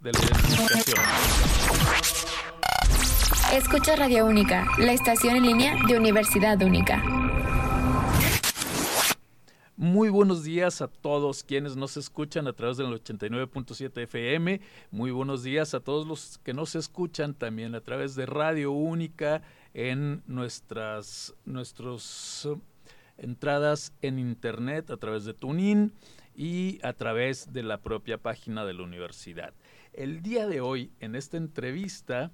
de la identificación. Escucha Radio Única, la estación en línea de Universidad Única. Muy buenos días a todos quienes nos escuchan a través del 89.7 FM. Muy buenos días a todos los que nos escuchan también a través de Radio Única en nuestras nuestros eh, entradas en internet a través de TuneIn y a través de la propia página de la universidad. El día de hoy en esta entrevista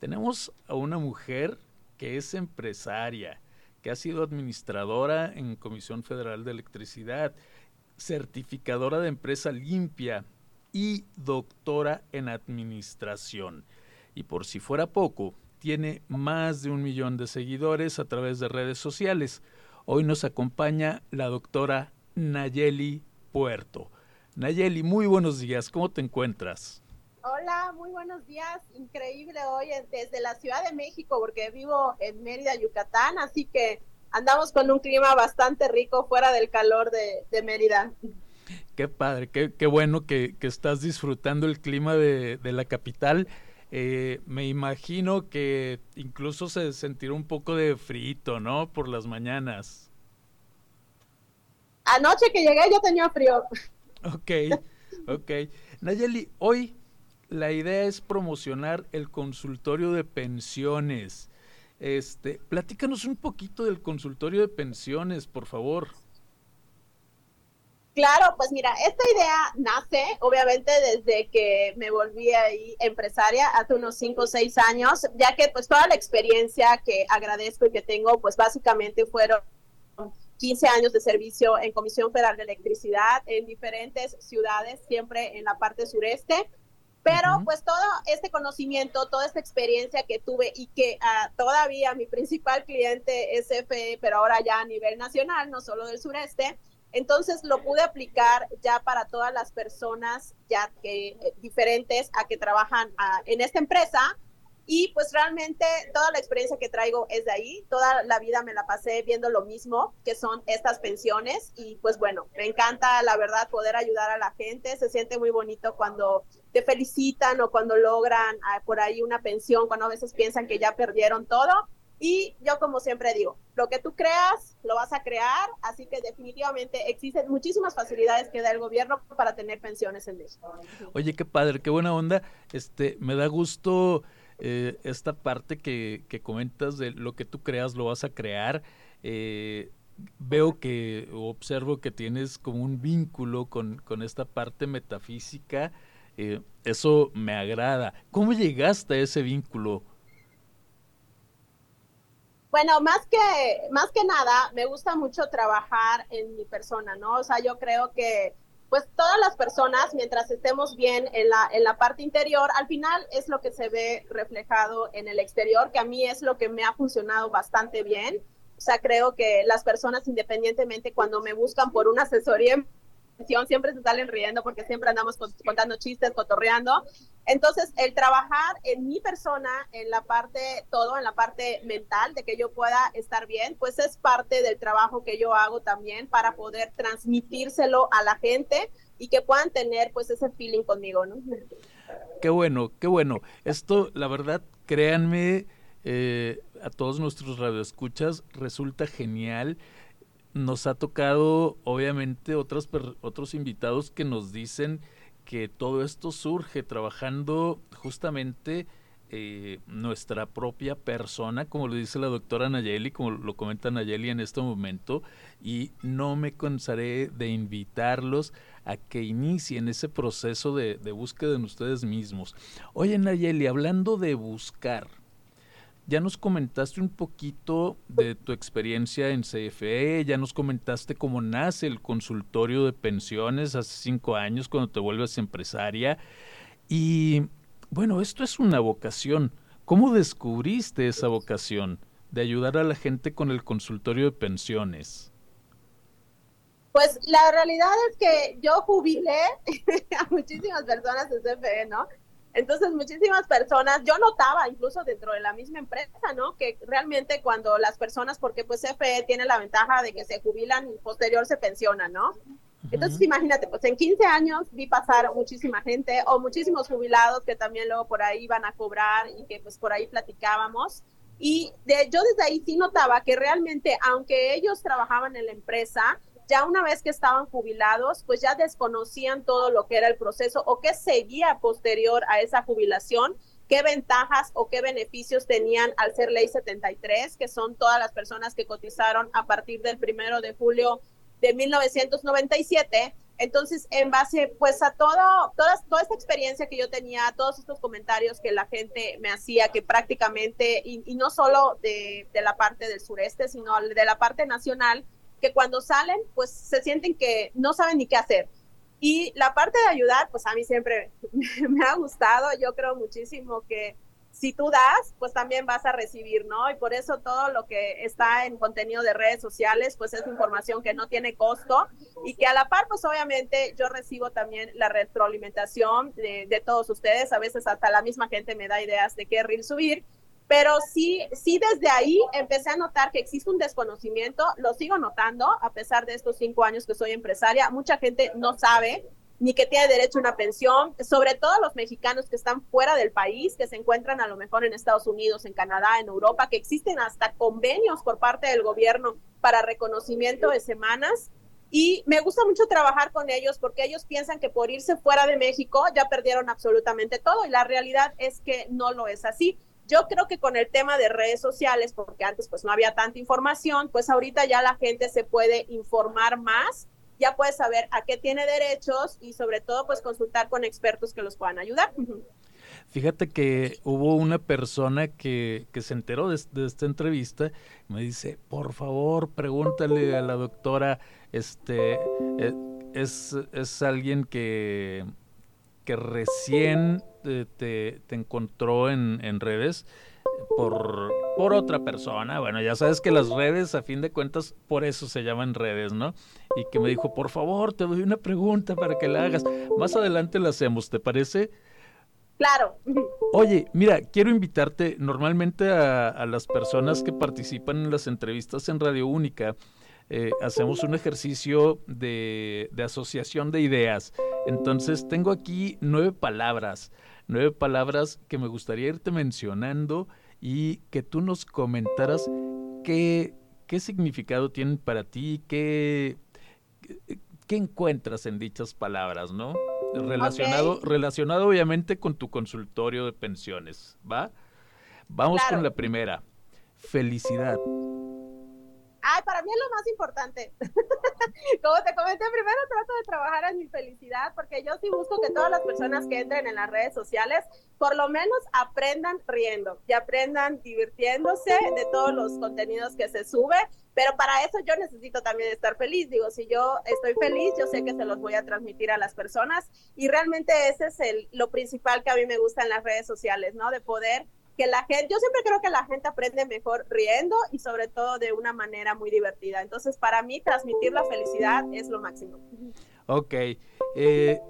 tenemos a una mujer que es empresaria que ha sido administradora en Comisión Federal de Electricidad, certificadora de empresa limpia y doctora en administración. Y por si fuera poco, tiene más de un millón de seguidores a través de redes sociales. Hoy nos acompaña la doctora Nayeli Puerto. Nayeli, muy buenos días, ¿cómo te encuentras? Hola, muy buenos días. Increíble hoy desde la Ciudad de México porque vivo en Mérida, Yucatán, así que andamos con un clima bastante rico fuera del calor de, Mérida. Qué padre, qué, bueno que, estás disfrutando el clima de, la capital. Eh, me imagino que incluso se sentirá un poco de frito, ¿no? Por las mañanas. Anoche que llegué yo tenía frío. Ok, ok. Nayeli, hoy la idea es promocionar el consultorio de pensiones. Este, platícanos un poquito del consultorio de pensiones, por favor. Claro, pues mira, esta idea nace obviamente desde que me volví ahí empresaria hace unos 5 o 6 años, ya que pues toda la experiencia que agradezco y que tengo, pues básicamente fueron 15 años de servicio en Comisión Federal de Electricidad en diferentes ciudades, siempre en la parte sureste. Pero pues todo este conocimiento, toda esta experiencia que tuve y que uh, todavía mi principal cliente es FE, pero ahora ya a nivel nacional, no solo del sureste, entonces lo pude aplicar ya para todas las personas ya que eh, diferentes a que trabajan uh, en esta empresa y pues realmente toda la experiencia que traigo es de ahí, toda la vida me la pasé viendo lo mismo, que son estas pensiones. Y pues bueno, me encanta la verdad poder ayudar a la gente, se siente muy bonito cuando te felicitan o cuando logran ah, por ahí una pensión, cuando a veces piensan que ya perdieron todo. Y yo como siempre digo, lo que tú creas, lo vas a crear, así que definitivamente existen muchísimas facilidades que da el gobierno para tener pensiones en México. Oye, qué padre, qué buena onda. Este, me da gusto eh, esta parte que, que, comentas de lo que tú creas lo vas a crear. Eh, veo que, observo que tienes como un vínculo con, con esta parte metafísica. Eh, eso me agrada. ¿Cómo llegaste a ese vínculo? Bueno, más que, más que nada, me gusta mucho trabajar en mi persona, ¿no? O sea, yo creo que pues todas las personas, mientras estemos bien en la, en la parte interior, al final es lo que se ve reflejado en el exterior, que a mí es lo que me ha funcionado bastante bien. O sea, creo que las personas, independientemente cuando me buscan por una asesoría siempre se salen riendo porque siempre andamos contando chistes, cotorreando. Entonces, el trabajar en mi persona, en la parte, todo, en la parte mental, de que yo pueda estar bien, pues es parte del trabajo que yo hago también para poder transmitírselo a la gente y que puedan tener pues ese feeling conmigo, ¿no? Qué bueno, qué bueno. Esto, la verdad, créanme, eh, a todos nuestros radioescuchas, resulta genial nos ha tocado, obviamente, otros, otros invitados que nos dicen que todo esto surge trabajando justamente eh, nuestra propia persona, como lo dice la doctora Nayeli, como lo comenta Nayeli en este momento, y no me cansaré de invitarlos a que inicien ese proceso de, de búsqueda en ustedes mismos. Oye Nayeli, hablando de buscar, ya nos comentaste un poquito de tu experiencia en CFE, ya nos comentaste cómo nace el consultorio de pensiones hace cinco años cuando te vuelves empresaria. Y bueno, esto es una vocación. ¿Cómo descubriste esa vocación de ayudar a la gente con el consultorio de pensiones? Pues la realidad es que yo jubilé a muchísimas personas de CFE, ¿no? Entonces, muchísimas personas, yo notaba incluso dentro de la misma empresa, ¿no? Que realmente cuando las personas, porque pues CFE tiene la ventaja de que se jubilan y posterior se pensionan, ¿no? Entonces, imagínate, pues en 15 años vi pasar muchísima gente o muchísimos jubilados que también luego por ahí iban a cobrar y que pues por ahí platicábamos. Y de, yo desde ahí sí notaba que realmente, aunque ellos trabajaban en la empresa, ya una vez que estaban jubilados, pues ya desconocían todo lo que era el proceso o qué seguía posterior a esa jubilación, qué ventajas o qué beneficios tenían al ser ley 73, que son todas las personas que cotizaron a partir del primero de julio de 1997. Entonces, en base pues a todo, toda, toda esta experiencia que yo tenía, todos estos comentarios que la gente me hacía, que prácticamente, y, y no solo de, de, la parte del sureste, sino de la parte nacional, que cuando salen, pues se sienten que no saben ni qué hacer. Y la parte de ayudar, pues a mí siempre me ha gustado, yo creo muchísimo que si tú das, pues también vas a recibir, ¿no? Y por eso todo lo que está en contenido de redes sociales, pues es información que no tiene costo y que a la par, pues obviamente yo recibo también la retroalimentación de, todos ustedes. A veces hasta la misma gente me da ideas de qué reel subir. Pero sí, sí desde ahí empecé a notar que existe un desconocimiento, lo sigo notando a pesar de estos cinco años que soy empresaria. Mucha gente no sabe ni que tiene derecho a una pensión, sobre todo los mexicanos que están fuera del país, que se encuentran a lo mejor en Estados Unidos, en Canadá, en Europa, que existen hasta convenios por parte del gobierno para reconocimiento de semanas. Y me gusta mucho trabajar con ellos porque ellos piensan que por irse fuera de México ya perdieron absolutamente todo y la realidad es que no lo es así. Yo creo que con el tema de redes sociales, porque antes pues no había tanta información, pues ahorita ya la gente se puede informar más ya puedes saber a qué tiene derechos y sobre todo pues consultar con expertos que los puedan ayudar. Fíjate que hubo una persona que, que se enteró de, de, esta entrevista, me dice, por favor, pregúntale a la doctora, este, eh, es, es alguien que, que recién te, te, te encontró en, en redes por, por otra persona. Bueno, ya sabes que las redes, a fin de cuentas, por eso se llaman redes, ¿no? Y que me dijo, por favor, te doy una pregunta para que la hagas. Más adelante la hacemos, ¿te parece? Claro. Oye, mira, quiero invitarte normalmente a, a las personas que participan en las entrevistas en Radio Única. Eh, hacemos un ejercicio de, de asociación de ideas. Entonces, tengo aquí nueve palabras, nueve palabras que me gustaría irte mencionando y que tú nos comentaras qué, qué significado tienen para ti, qué, qué encuentras en dichas palabras, ¿no? Relacionado, okay. relacionado obviamente con tu consultorio de pensiones, ¿va? Vamos claro. con la primera. Felicidad. Ay, para mí es lo más importante. Como te comenté, primero trato de trabajar en mi felicidad, porque yo sí busco que todas las personas que entren en las redes sociales, por lo menos aprendan riendo y aprendan divirtiéndose de todos los contenidos que se sube. Pero para eso yo necesito también estar feliz. Digo, si yo estoy feliz, yo sé que se los voy a transmitir a las personas. Y realmente ese es el, lo principal que a mí me gusta en las redes sociales, ¿no? De poder que la gente, yo siempre creo que la gente aprende mejor riendo y sobre todo de una manera muy divertida. Entonces, para mí, transmitir la felicidad es lo máximo. Ok. Eh,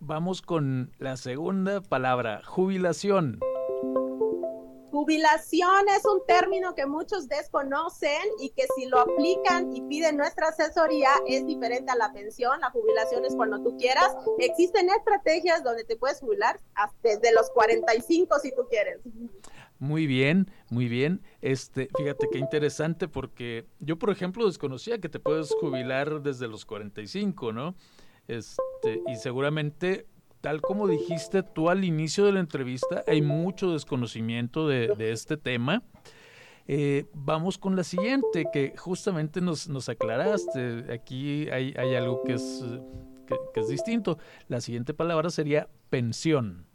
vamos con la segunda palabra, jubilación. Jubilación es un término que muchos desconocen y que si lo aplican y piden nuestra asesoría es diferente a la pensión. La jubilación es cuando tú quieras. Existen estrategias donde te puedes jubilar desde los 45 si tú quieres. Muy bien, muy bien. Este, fíjate qué interesante porque yo, por ejemplo, desconocía que te puedes jubilar desde los 45, ¿no? Este, y seguramente tal como dijiste tú al inicio de la entrevista, hay mucho desconocimiento de, este tema. Eh, vamos con la siguiente, que justamente nos, aclaraste. Aquí hay, algo que es, que, que es distinto. La siguiente palabra sería pensión.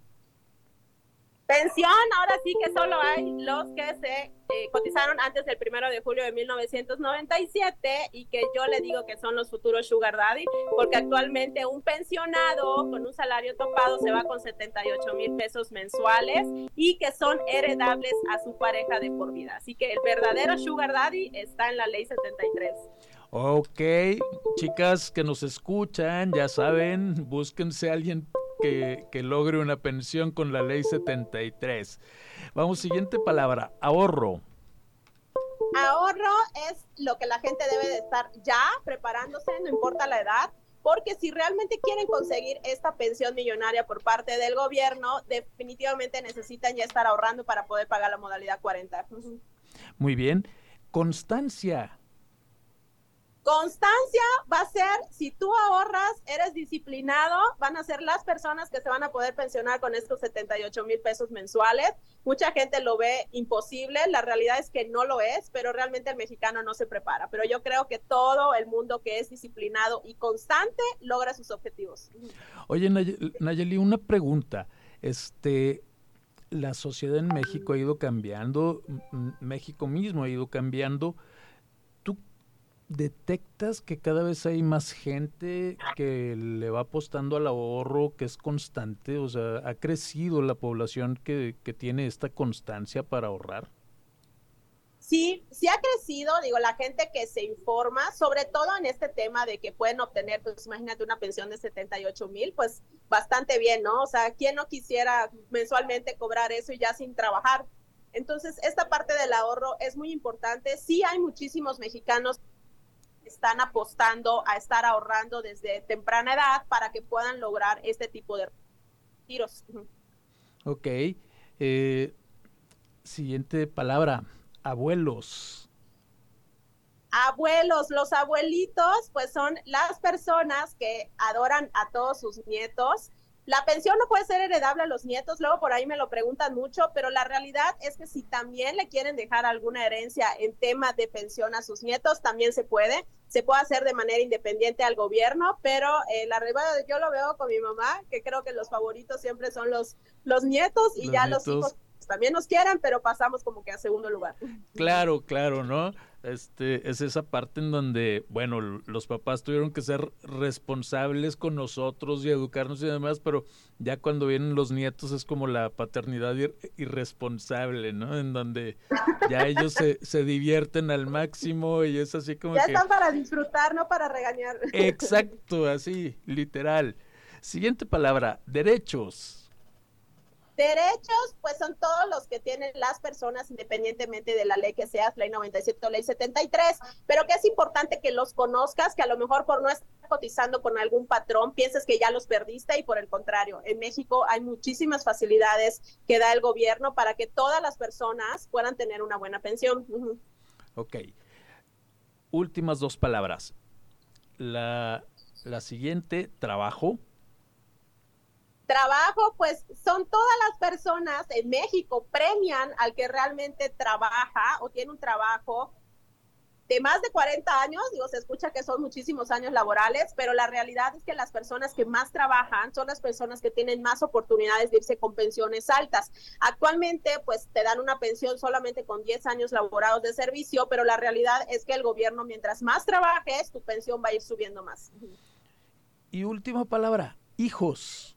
Pensión, ahora sí que solo hay los que se eh, cotizaron antes del primero de julio de 1997 y que yo le digo que son los futuros Sugar Daddy, porque actualmente un pensionado con un salario topado se va con 78 mil pesos mensuales y que son heredables a su pareja de por vida. Así que el verdadero Sugar Daddy está en la ley 73. Ok, chicas que nos escuchan, ya saben, búsquense a alguien que, que, logre una pensión con la ley 73. Vamos, siguiente palabra, ahorro. Ahorro es lo que la gente debe de estar ya preparándose, no importa la edad, porque si realmente quieren conseguir esta pensión millonaria por parte del gobierno, definitivamente necesitan ya estar ahorrando para poder pagar la modalidad 40. Muy bien. Constancia. Constancia va a ser, si tú ahorras, eres disciplinado, van a ser las personas que se van a poder pensionar con estos 78 mil pesos mensuales. Mucha gente lo ve imposible, la realidad es que no lo es, pero realmente el mexicano no se prepara. Pero yo creo que todo el mundo que es disciplinado y constante logra sus objetivos. Oye, Nayeli, una pregunta. Este, la sociedad en México ha ido cambiando, México mismo ha ido cambiando detectas que cada vez hay más gente que le va apostando al ahorro, que es constante? O sea, ¿ha crecido la población que, que tiene esta constancia para ahorrar? Sí, sí ha crecido, digo, la gente que se informa, sobre todo en este tema de que pueden obtener, pues imagínate una pensión de 78 mil, pues bastante bien, ¿no? O sea, ¿quién no quisiera mensualmente cobrar eso y ya sin trabajar? Entonces, esta parte del ahorro es muy importante. Sí hay muchísimos mexicanos están apostando a estar ahorrando desde temprana edad para que puedan lograr este tipo de tiros. Ok. Eh, siguiente palabra, abuelos. Abuelos, los abuelitos, pues son las personas que adoran a todos sus nietos la pensión no puede ser heredable a los nietos, luego por ahí me lo preguntan mucho, pero la realidad es que si también le quieren dejar alguna herencia en tema de pensión a sus nietos, también se puede. Se puede hacer de manera independiente al gobierno, pero eh, la realidad yo lo veo con mi mamá, que creo que los favoritos siempre son los, los nietos y ya los hijos también nos quieran, pero pasamos como que a segundo lugar. Claro, claro, ¿no? Este, es esa parte en donde, bueno, los papás tuvieron que ser responsables con nosotros y educarnos y demás, pero ya cuando vienen los nietos es como la paternidad irresponsable, ¿no? En donde ya ellos se, se divierten al máximo y es así como ya están para disfrutar, no para regañar. Exacto, así, literal. Siguiente palabra, derechos. Derechos, pues son todos los que tienen las personas independientemente de la ley que sea, ley 97 o ley 73, pero que es importante que los conozcas, que a lo mejor por no estar cotizando con algún patrón pienses que ya los perdiste y por el contrario, en México hay muchísimas facilidades que da el gobierno para que todas las personas puedan tener una buena pensión. Ok. Últimas dos palabras. La, la siguiente, trabajo Trabajo, pues son todas las personas en México premian al que realmente trabaja o tiene un trabajo de más de 40 años, digo, se escucha que son muchísimos años laborales, pero la realidad es que las personas que más trabajan son las personas que tienen más oportunidades de irse con pensiones altas. Actualmente, pues te dan una pensión solamente con 10 años laborados de servicio, pero la realidad es que el gobierno, mientras más trabajes, tu pensión va a ir subiendo más. Y última palabra, hijos.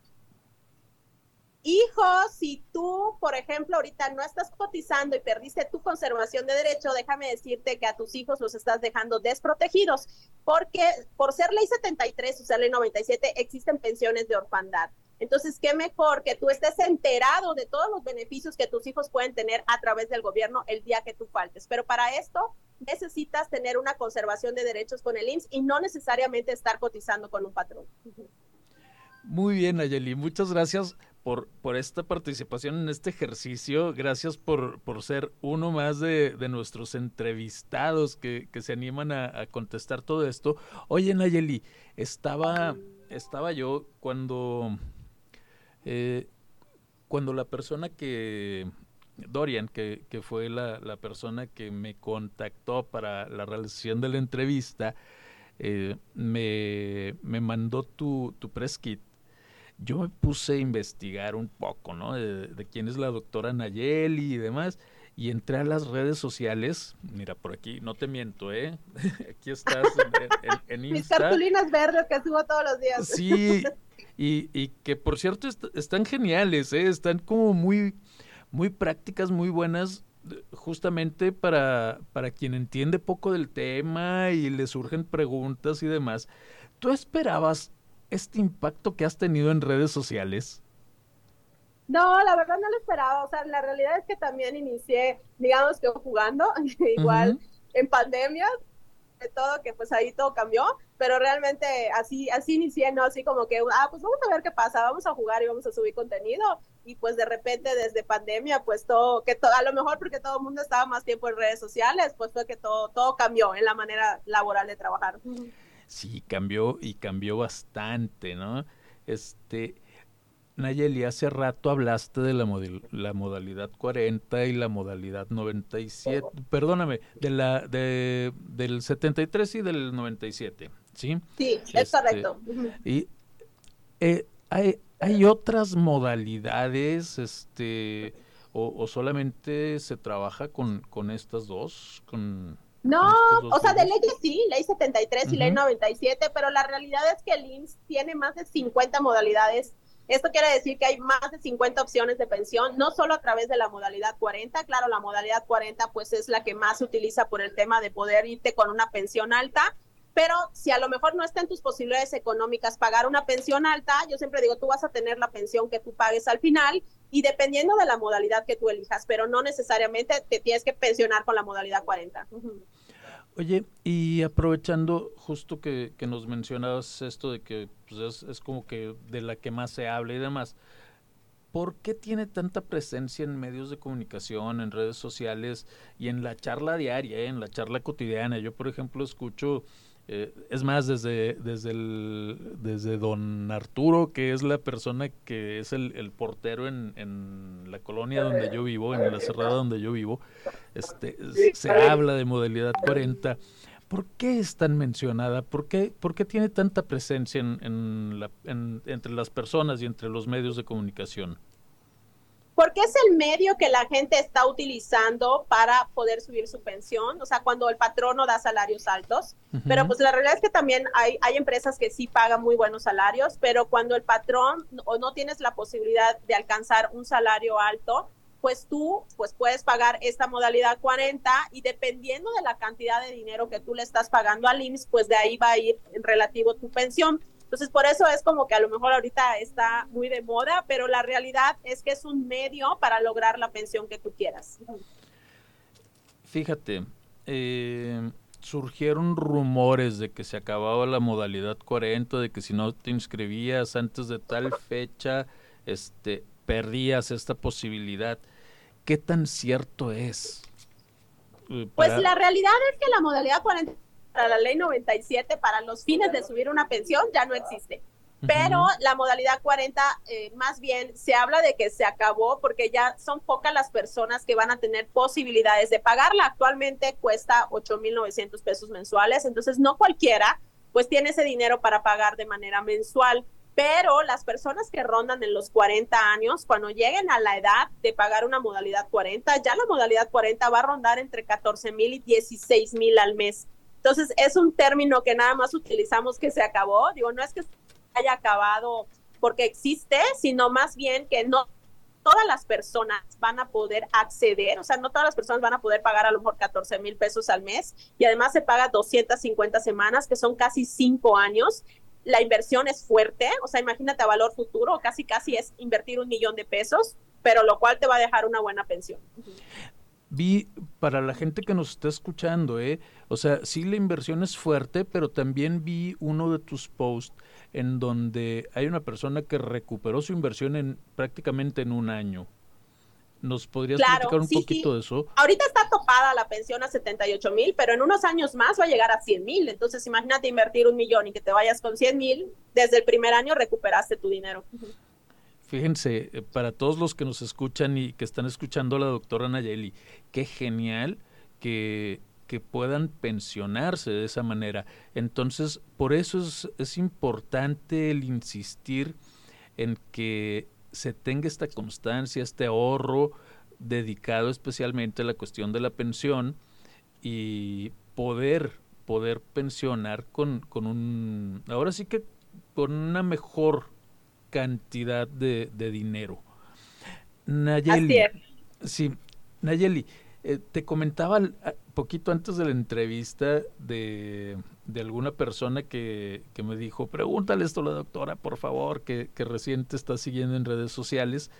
Hijos, si tú, por ejemplo, ahorita no estás cotizando y perdiste tu conservación de derecho, déjame decirte que a tus hijos los estás dejando desprotegidos, porque por ser ley 73 o ser ley 97 existen pensiones de orfandad. Entonces, qué mejor que tú estés enterado de todos los beneficios que tus hijos pueden tener a través del gobierno el día que tú faltes. Pero para esto necesitas tener una conservación de derechos con el IMSS y no necesariamente estar cotizando con un patrón. Muy bien, Ayeli. Muchas gracias por, por esta participación en este ejercicio. Gracias por, por ser uno más de, de nuestros entrevistados que, que se animan a, contestar todo esto. Oye, Nayeli, estaba, estaba yo cuando, eh, cuando la persona que, Dorian, que, que fue la, la, persona que me contactó para la realización de la entrevista, eh, me, me mandó tu, tu press kit yo me puse a investigar un poco, ¿no? De, quién es la doctora Nayeli y demás. Y entré a las redes sociales. Mira, por aquí, no te miento, ¿eh? aquí estás en, Insta. Mis cartulinas verdes que subo todos los días. Sí, y, y que por cierto están geniales, ¿eh? Están como muy, muy prácticas, muy buenas justamente para, para quien entiende poco del tema y le surgen preguntas y demás. ¿Tú esperabas este impacto que has tenido en redes sociales? No, la verdad no lo esperaba. O sea, la realidad es que también inicié, digamos que jugando, igual en pandemia. todo que pues ahí todo cambió, pero realmente así, así inicié, ¿no? Así como que, ah, pues vamos a ver qué pasa, vamos a jugar y vamos a subir contenido. Y pues de repente desde pandemia, pues todo, que todo, a lo mejor porque todo el mundo estaba más tiempo en redes sociales, pues fue que todo, todo cambió en la manera laboral de trabajar. Sí, cambió y cambió bastante, ¿no? Este, Nayeli, hace rato hablaste de la, la, modalidad 40 y la modalidad 97, perdóname, de la de, del 73 y del 97, ¿sí? Sí, es este, correcto. Y eh, hay, hay otras modalidades, este, o, solamente se trabaja con, con estas dos, con... No, o sea, de leyes sí, ley 73 y ley 97, pero la realidad es que el IMSS tiene más de 50 modalidades. Esto quiere decir que hay más de 50 opciones de pensión, no solo a través de la modalidad 40, claro, la modalidad 40 pues es la que más se utiliza por el tema de poder irte con una pensión alta, pero si a lo mejor no está en tus posibilidades económicas pagar una pensión alta, yo siempre digo, tú vas a tener la pensión que tú pagues al final y dependiendo de la modalidad que tú elijas, pero no necesariamente te tienes que pensionar con la modalidad 40. Oye, y aprovechando justo que, nos mencionabas esto de que pues, es, como que de la que más se habla y demás, ¿por qué tiene tanta presencia en medios de comunicación, en redes sociales y en la charla diaria, en la charla cotidiana? Yo, por ejemplo, escucho eh, es más, desde, desde, el, desde don Arturo, que es la persona que es el, portero en, en, la colonia donde yo vivo, en la cerrada donde yo vivo, este, se habla de modalidad 40. ¿Por qué es tan mencionada? ¿Por qué, por qué tiene tanta presencia en, en la, entre las personas y entre los medios de comunicación? Porque es el medio que la gente está utilizando para poder subir su pensión, o sea, cuando el patrono da salarios altos, pero pues la realidad es que también hay, hay empresas que sí pagan muy buenos salarios, pero cuando el patrón o no tienes la posibilidad de alcanzar un salario alto, pues tú pues puedes pagar esta modalidad 40 y dependiendo de la cantidad de dinero que tú le estás pagando al IMSS, pues de ahí va a ir en relativo tu pensión. Entonces, por eso es como que a lo mejor ahorita está muy de moda, pero la realidad es que es un medio para lograr la pensión que tú quieras. Fíjate, eh, surgieron rumores de que se acababa la modalidad 40, de que si no te inscribías antes de tal fecha, este, perdías esta posibilidad. ¿Qué tan cierto es? Pues la realidad es que la modalidad 40 para la ley 97 para los fines de subir una pensión ya no existe. Pero la modalidad 40, eh, más bien se habla de que se acabó porque ya son pocas las personas que van a tener posibilidades de pagarla. Actualmente cuesta 8.900 pesos mensuales, entonces no cualquiera pues tiene ese dinero para pagar de manera mensual. Pero las personas que rondan en los 40 años, cuando lleguen a la edad de pagar una modalidad 40, ya la modalidad 40 va a rondar entre 14 mil y 16 mil al mes. Entonces, es un término que nada más utilizamos que se acabó. Digo, no es que haya acabado porque existe, sino más bien que no todas las personas van a poder acceder, o sea, no todas las personas van a poder pagar a lo mejor 14 mil pesos al mes y además se paga 250 semanas, que son casi cinco años. La inversión es fuerte, o sea, imagínate valor futuro, casi casi es invertir un millón de pesos, pero lo cual te va a dejar una buena pensión vi para la gente que nos está escuchando, ¿eh? O sea, sí la inversión es fuerte, pero también vi uno de tus posts en donde hay una persona que recuperó su inversión en prácticamente en un año. ¿Nos podrías platicar un poquito de eso? Ahorita está topada la pensión a 78 mil, pero en unos años más va a llegar a 100 mil. Entonces, imagínate invertir un millón y que te vayas con 100 mil, desde el primer año recuperaste tu dinero. Fíjense, eh, para todos los que nos escuchan y que están escuchando a la doctora Nayeli, qué genial que, que puedan pensionarse de esa manera. Entonces, por eso es, es importante el insistir en que se tenga esta constancia, este ahorro dedicado especialmente a la cuestión de la pensión y poder, poder pensionar con, con un, ahora sí que con una mejor cantidad de, dinero. Nayeli, sí, Nayeli, eh, te comentaba poquito antes de la entrevista de, alguna persona que, me dijo, pregúntale esto a la doctora, por favor, que, que recién te está siguiendo en redes sociales.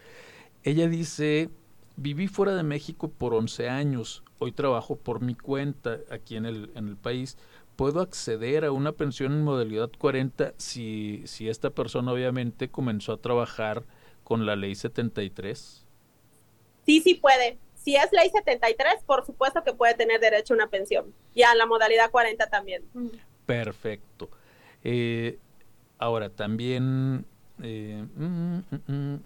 Ella dice, viví fuera de México por 11 años, hoy trabajo por mi cuenta aquí en el, en el país puedo acceder a una pensión en modalidad 40 si, si esta persona obviamente comenzó a trabajar con la ley 73? Sí, sí puede. Si es ley 73, por supuesto que puede tener derecho a una pensión. Y a la modalidad 40 también. Perfecto. Eh, ahora, también eh, mm, mm, mm,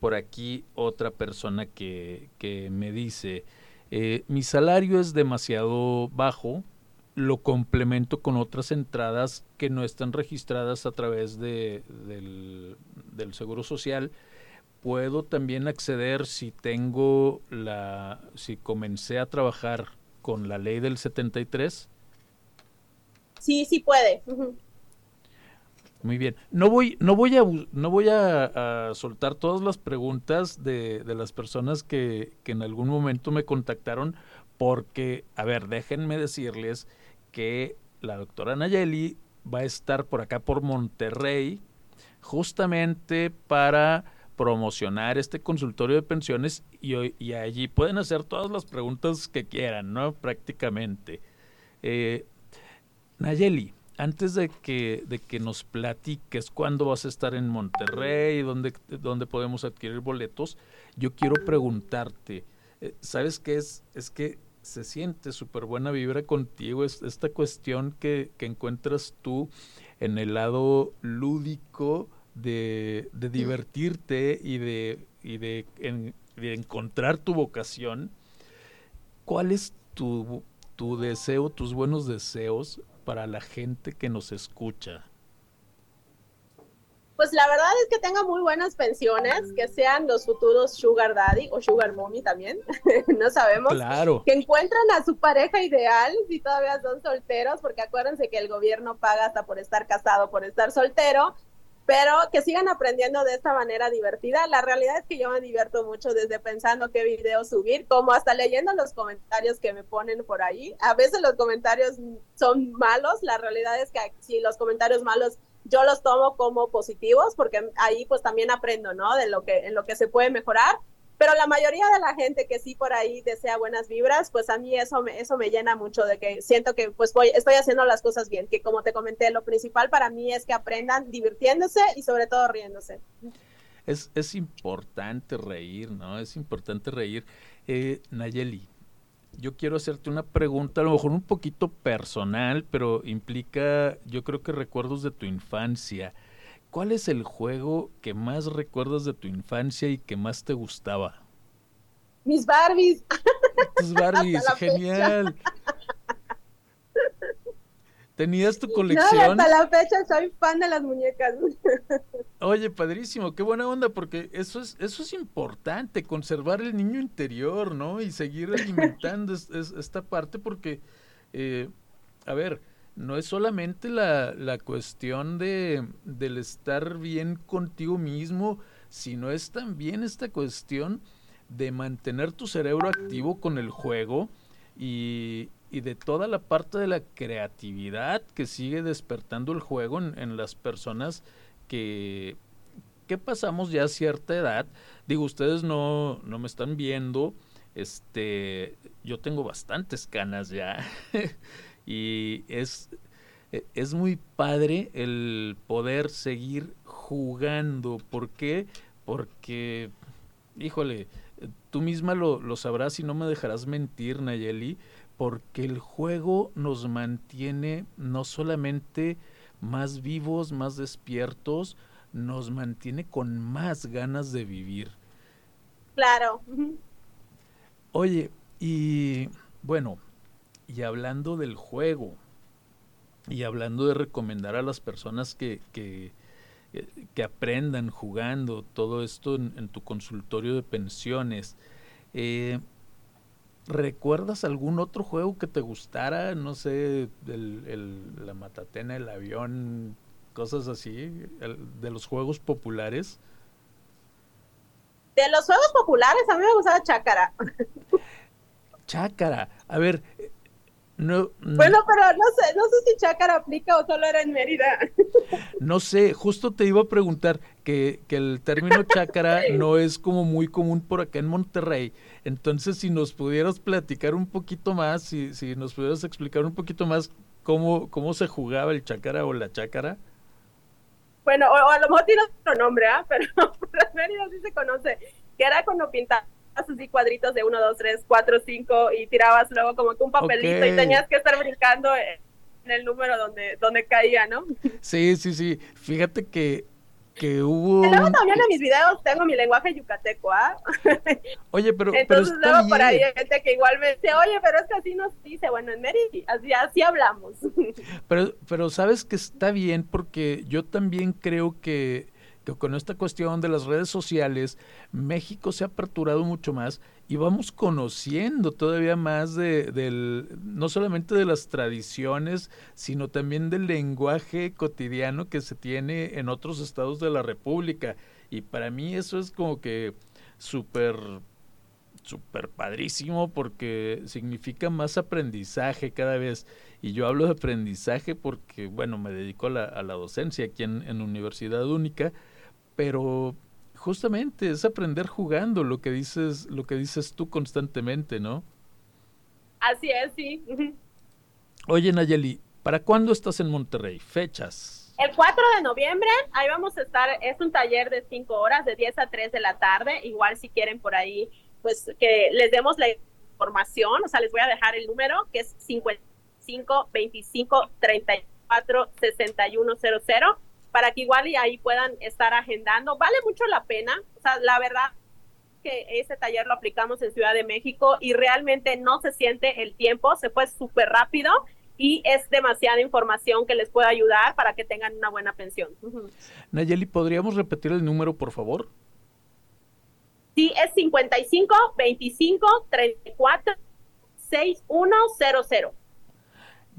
por aquí otra persona que, que me dice, eh, mi salario es demasiado bajo, lo complemento con otras entradas que no están registradas a través de, del, del Seguro Social. Puedo también acceder si tengo la, si comencé a trabajar con la ley del 73. Sí, sí puede. Muy bien. No voy, no voy a, no voy a, soltar todas las preguntas de, de las personas que, que, en algún momento me contactaron, porque, a ver, déjenme decirles que la doctora Nayeli va a estar por acá por Monterrey, justamente para promocionar este consultorio de pensiones y, allí pueden hacer todas las preguntas que quieran, ¿no? Prácticamente. Eh, Nayeli, antes de que, de que nos platiques cuándo vas a estar en Monterrey, dónde, dónde podemos adquirir boletos, yo quiero preguntarte, eh, ¿sabes qué es? Es que se siente súper buena vibra contigo, es esta cuestión que, que, encuentras tú en el lado lúdico de, de divertirte y de, y de, en, de, encontrar tu vocación. ¿Cuál es tu, tu deseo, tus buenos deseos para la gente que nos escucha? Pues la verdad es que tenga muy buenas pensiones, que sean los futuros Sugar Daddy o Sugar Mommy también, no sabemos. Claro. Que encuentren a su pareja ideal si todavía son solteros, porque acuérdense que el gobierno paga hasta por estar casado, por estar soltero, pero que sigan aprendiendo de esta manera divertida. La realidad es que yo me divierto mucho desde pensando qué video subir, como hasta leyendo los comentarios que me ponen por ahí. A veces los comentarios son malos, la realidad es que si los comentarios malos yo los tomo como positivos porque ahí pues también aprendo, ¿no? De lo que en lo que se puede mejorar pero la mayoría de la gente que sí por ahí desea buenas vibras, pues a mí eso me, eso me llena mucho de que siento que pues voy, estoy haciendo las cosas bien, que como te comenté, lo principal para mí es que aprendan divirtiéndose y sobre todo riéndose. Es, es importante reír, ¿no? Es importante reír. Eh, Nayeli, yo quiero hacerte una pregunta, a lo mejor un poquito personal, pero implica, yo creo que recuerdos de tu infancia. ¿Cuál es el juego que más recuerdas de tu infancia y que más te gustaba? Mis Barbies. Tus Barbies, genial. ¿Tenías tu colección? No, hasta la fecha soy fan de las muñecas. Oye, padrísimo, qué buena onda, porque eso es, eso es importante, conservar el niño interior, ¿no? Y seguir alimentando esta parte, porque, eh, a ver, no es solamente la, la cuestión de, del estar bien contigo mismo, sino es también esta cuestión de mantener tu cerebro activo con el juego y, y de toda la parte de la creatividad que sigue despertando el juego en, las personas que, que pasamos ya a cierta edad. Digo, ustedes no, no me están viendo, este, yo tengo bastantes canas ya. y es, e, es muy padre el poder seguir jugando. ¿Por qué? Porque, híjole, tú misma lo, lo sabrás y no me dejarás mentir, Nayeli, porque el juego nos mantiene no solamente más vivos, más despiertos, nos mantiene con más ganas de vivir. Claro. Oye, y bueno, y hablando del juego, y hablando de recomendar a las personas que, que, eh, que aprendan jugando todo esto en, en tu consultorio de pensiones, eh, ¿recuerdas algún otro juego que te gustara? No sé, el, el, la matatena, el avión, cosas así, el, de los juegos populares. De los juegos populares, a mí me gustaba Chácara. Chácara. A ver, no, bueno, pero no sé, no sé si Chácara aplica o solo era en Mérida. No sé, justo te iba a preguntar que, que el término chácara no es como muy común por acá en Monterrey. Entonces, si nos pudieras platicar un poquito más, si, si nos pudieras explicar un poquito más cómo, cómo se jugaba el chacara o la chácara? Bueno, o, a lo mejor tiene otro nombre, ¿ah? Pero las Méridas sí se conoce, que era cuando pintabas así cuadritos de 1, 2, 3, 4, 5 y tirabas luego como que un papelito y tenías que estar brincando en el número donde, donde caía, ¿no? Sí, sí, sí. Fíjate que que hubo... luego también en mis videos tengo mi lenguaje yucateco, ¿ah? Oye, pero... Entonces luego por ahí hay gente que igual me dice, oye, pero es que así nos dice, bueno, en Mérida, así, así hablamos. Pero, pero sabes que está bien porque yo también creo que con esta cuestión de las redes sociales, México se ha aperturado mucho más y vamos conociendo todavía más de, no solamente de las tradiciones, sino también del lenguaje cotidiano que se tiene en otros estados de la República. Y para mí eso es como que súper súper padrísimo porque significa más aprendizaje cada vez. Y yo hablo de aprendizaje porque, bueno, me dedico a la, a la docencia aquí en, en Universidad Única pero justamente es aprender jugando lo que dices, lo que dices tú constantemente, ¿no? Así es, sí. Oye, Nayeli, ¿para cuándo estás en Monterrey? Fechas. El 4 de noviembre, ahí vamos a estar, es un taller de 5 horas, de 10 a 3 de la tarde, igual si quieren por ahí, pues que les demos la información, o sea, les voy a dejar el número, que es 55 25 34 6100 para que igual y ahí puedan estar agendando. Vale mucho la pena, o sea, la verdad que ese taller lo aplicamos en Ciudad de México y realmente no se siente el tiempo, se fue súper rápido y es demasiada información que les puede ayudar para que tengan una buena pensión. Nayeli, ¿podríamos repetir el número, por favor? Sí, es 55 25 34 6100.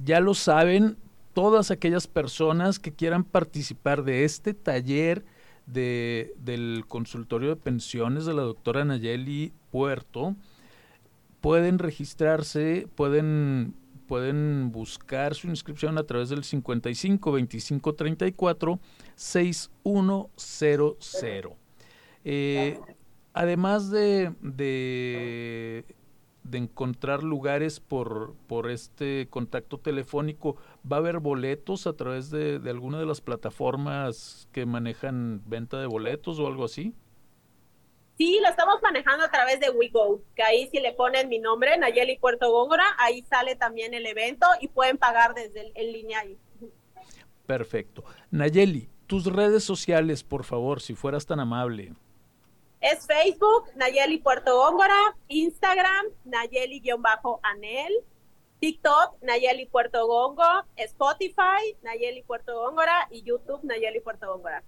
Ya lo saben, todas aquellas personas que quieran participar de este taller de, del consultorio de pensiones de la doctora Nayeli Puerto, pueden registrarse, pueden, pueden buscar su inscripción a través del 55 25 34 6100. Eh, además de, de de encontrar lugares por, por este contacto telefónico. ¿Va a haber boletos a través de, alguna de las plataformas que manejan venta de boletos o algo así? Sí, lo estamos manejando a través de WeGo, que ahí si le ponen mi nombre, Nayeli Puerto Góngora, ahí sale también el evento y pueden pagar desde en línea ahí. Perfecto. Nayeli, tus redes sociales, por favor, si fueras tan amable. Es Facebook, Nayeli Puerto Góngora, Instagram, Nayeli-Anel, TikTok, Nayeli Puerto Góngora, Spotify, Nayeli Puerto Góngora y YouTube, Nayeli Puerto Góngora.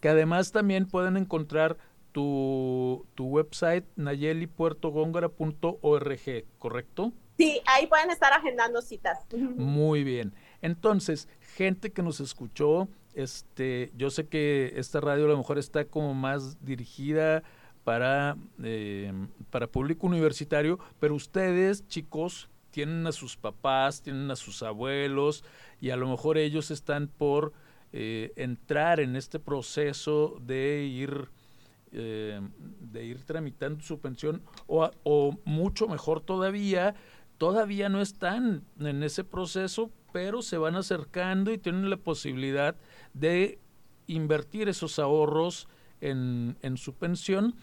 Que además también pueden encontrar tu, tu website, nayelipuertogóngora.org, ¿correcto? Sí, ahí pueden estar agendando citas. Muy bien. Entonces, gente que nos escuchó, este, yo sé que esta radio a lo mejor está como más dirigida para, eh, para público universitario, pero ustedes, chicos, tienen a sus papás, tienen a sus abuelos y a lo mejor ellos están por eh, entrar en este proceso de ir eh, de ir tramitando su pensión o, o mucho mejor todavía, todavía no están en ese proceso, pero se van acercando y tienen la posibilidad de invertir esos ahorros en, su pensión.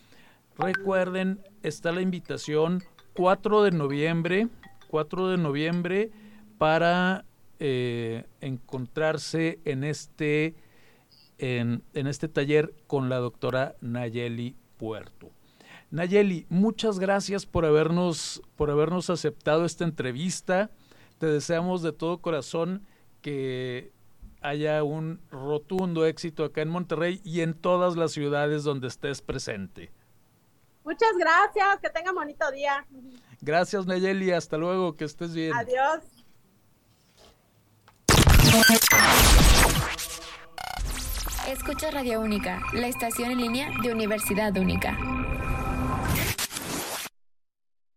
Recuerden, está la invitación 4 de noviembre, 4 de noviembre para eh, encontrarse en este, en, en este taller con la doctora Nayeli Puerto. Nayeli, muchas gracias por habernos, por habernos aceptado esta entrevista. Te deseamos de todo corazón que haya un rotundo éxito acá en Monterrey y en todas las ciudades donde estés presente. Muchas gracias, que tenga bonito día. Gracias Nayeli, hasta luego, que estés bien. Adiós. Escucha Radio Única, la estación en línea de Universidad Única.